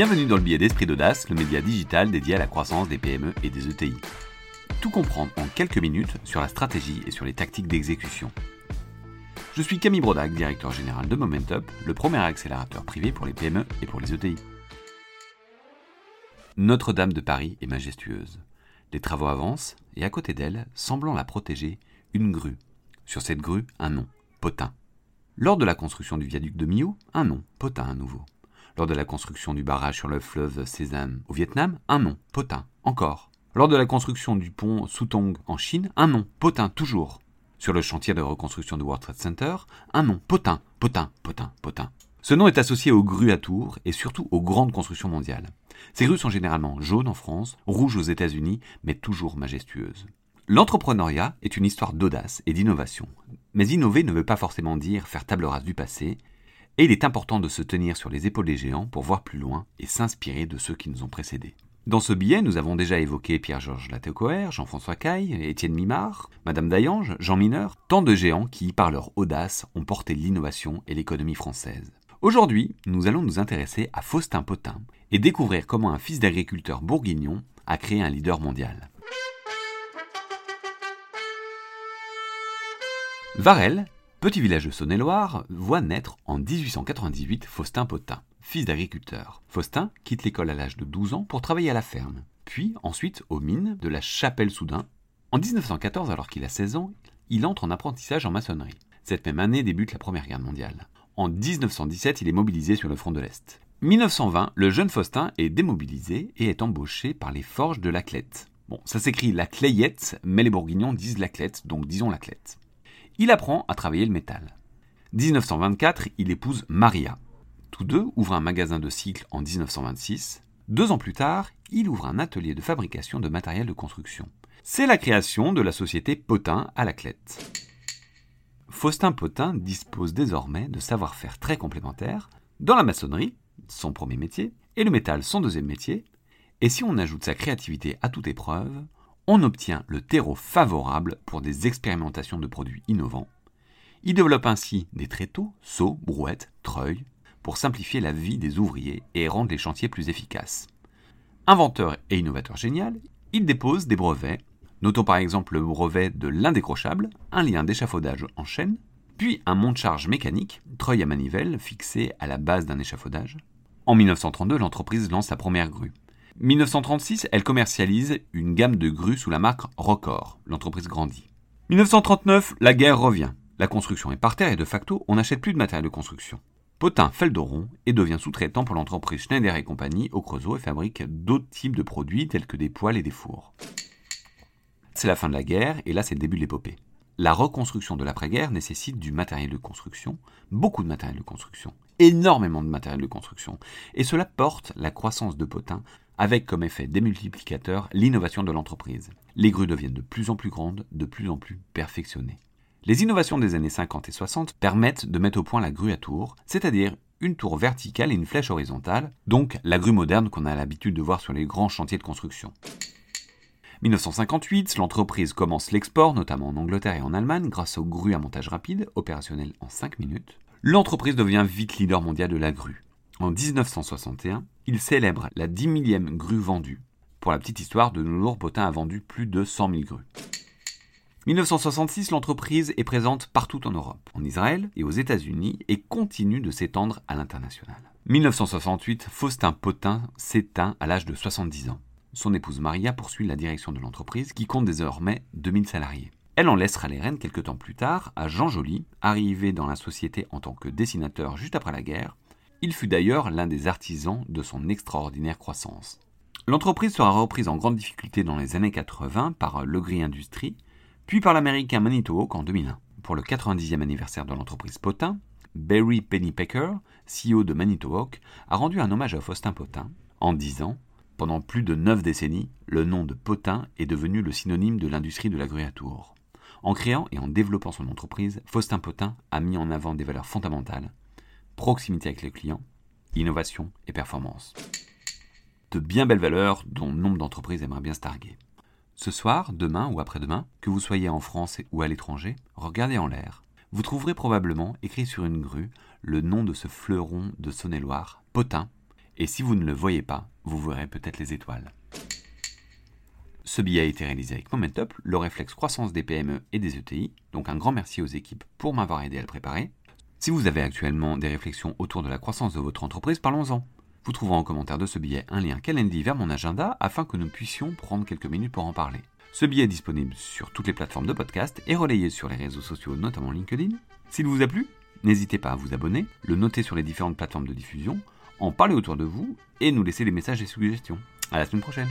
Bienvenue dans le billet d'esprit d'audace, le média digital dédié à la croissance des PME et des ETI. Tout comprendre en quelques minutes sur la stratégie et sur les tactiques d'exécution. Je suis Camille Brodac, directeur général de Momentup, le premier accélérateur privé pour les PME et pour les ETI. Notre-Dame de Paris est majestueuse. Les travaux avancent et à côté d'elle, semblant la protéger, une grue. Sur cette grue, un nom, Potin. Lors de la construction du viaduc de Millau, un nom, Potin à nouveau. Lors de la construction du barrage sur le fleuve Sésame au Vietnam, un nom, Potin, encore. Lors de la construction du pont Sutong en Chine, un nom, Potin, toujours. Sur le chantier de reconstruction du World Trade Center, un nom, Potin, Potin, Potin, Potin. Ce nom est associé aux grues à Tours et surtout aux grandes constructions mondiales. Ces grues sont généralement jaunes en France, rouges aux États-Unis, mais toujours majestueuses. L'entrepreneuriat est une histoire d'audace et d'innovation. Mais innover ne veut pas forcément dire faire table rase du passé, et il est important de se tenir sur les épaules des géants pour voir plus loin et s'inspirer de ceux qui nous ont précédés. Dans ce billet, nous avons déjà évoqué Pierre-Georges Latécoère, Jean-François Caille, Étienne Mimard, Madame Dayange, Jean Mineur, tant de géants qui, par leur audace, ont porté l'innovation et l'économie française. Aujourd'hui, nous allons nous intéresser à Faustin Potin et découvrir comment un fils d'agriculteur bourguignon a créé un leader mondial. Varel, petit village de Saône-et-Loire, voit naître en 1898 Faustin Potin, fils d'agriculteur. Faustin quitte l'école à l'âge de 12 ans pour travailler à la ferme, puis ensuite aux mines de la Chapelle-Soudain. En 1914, alors qu'il a 16 ans, il entre en apprentissage en maçonnerie. Cette même année débute la Première Guerre mondiale. En 1917, il est mobilisé sur le front de l'Est. 1920, le jeune Faustin est démobilisé et est embauché par les forges de Laclette. Bon, ça s'écrit la Clayette, mais les Bourguignons disent Laclette, donc disons Laclette. Il apprend à travailler le métal. 1924, il épouse Maria. Tous deux ouvrent un magasin de cycles en 1926. Deux ans plus tard, il ouvre un atelier de fabrication de matériel de construction. C'est la création de la société Potin à Laclette. Faustin Potin dispose désormais de savoir-faire très complémentaires dans la maçonnerie, son premier métier, et le métal, son deuxième métier, et si on ajoute sa créativité à toute épreuve, on obtient le terreau favorable pour des expérimentations de produits innovants. Il développe ainsi des tréteaux, seaux, brouettes, treuils, pour simplifier la vie des ouvriers et rendre les chantiers plus efficaces. Inventeur et innovateur génial, il dépose des brevets Notons par exemple le brevet de l'indécrochable, un lien d'échafaudage en chaîne, puis un monte-charge mécanique, treuil à manivelle fixé à la base d'un échafaudage. En 1932, l'entreprise lance sa première grue. 1936, elle commercialise une gamme de grues sous la marque Record. L'entreprise grandit. 1939, la guerre revient. La construction est par terre et de facto, on n'achète plus de matériel de construction. Potin Felderon et devient sous-traitant pour l'entreprise Schneider et compagnie au Creusot et fabrique d'autres types de produits tels que des poêles et des fours. C'est la fin de la guerre et là c'est le début de l'épopée. La reconstruction de l'après-guerre nécessite du matériel de construction, beaucoup de matériel de construction, énormément de matériel de construction, et cela porte la croissance de Potin avec comme effet démultiplicateur l'innovation de l'entreprise. Les grues deviennent de plus en plus grandes, de plus en plus perfectionnées. Les innovations des années 50 et 60 permettent de mettre au point la grue à tour, c'est-à-dire une tour verticale et une flèche horizontale, donc la grue moderne qu'on a l'habitude de voir sur les grands chantiers de construction. 1958, l'entreprise commence l'export, notamment en Angleterre et en Allemagne, grâce aux grues à montage rapide, opérationnelles en 5 minutes. L'entreprise devient vite leader mondial de la grue. En 1961, il célèbre la 10 millième grue vendue. Pour la petite histoire, de nos jours, Potin a vendu plus de 100 000 grues. 1966, l'entreprise est présente partout en Europe, en Israël et aux États-Unis et continue de s'étendre à l'international. 1968, Faustin Potin s'éteint à l'âge de 70 ans. Son épouse Maria poursuit la direction de l'entreprise qui compte désormais 2000 salariés. Elle en laissera les rênes quelques temps plus tard à Jean Joly, arrivé dans la société en tant que dessinateur juste après la guerre. Il fut d'ailleurs l'un des artisans de son extraordinaire croissance. L'entreprise sera reprise en grande difficulté dans les années 80 par Le Gris Industries, puis par l'américain Manitowoc en 2001. Pour le 90e anniversaire de l'entreprise Potin, Barry Pennypacker, CEO de Manitowoc, a rendu un hommage à Faustin Potin en disant pendant plus de neuf décennies, le nom de Potin est devenu le synonyme de l'industrie de la grue à tour. En créant et en développant son entreprise, Faustin Potin a mis en avant des valeurs fondamentales proximité avec les clients, innovation et performance. De bien belles valeurs dont nombre d'entreprises aimeraient bien se targuer. Ce soir, demain ou après-demain, que vous soyez en France ou à l'étranger, regardez en l'air. Vous trouverez probablement écrit sur une grue le nom de ce fleuron de Saône-et-Loire, Potin, Et si vous ne le voyez pas, vous verrez peut-être les étoiles. Ce billet a été réalisé avec Momentup, le réflexe croissance des PME et des ETI, donc un grand merci aux équipes pour m'avoir aidé à le préparer. Si vous avez actuellement des réflexions autour de la croissance de votre entreprise, parlons-en. Vous trouverez en commentaire de ce billet un lien Calendly vers mon agenda afin que nous puissions prendre quelques minutes pour en parler. Ce billet est disponible sur toutes les plateformes de podcast et relayé sur les réseaux sociaux, notamment LinkedIn. S'il vous a plu, n'hésitez pas à vous abonner, le noter sur les différentes plateformes de diffusion, en parler autour de vous et nous laisser des messages et suggestions. À la semaine prochaine.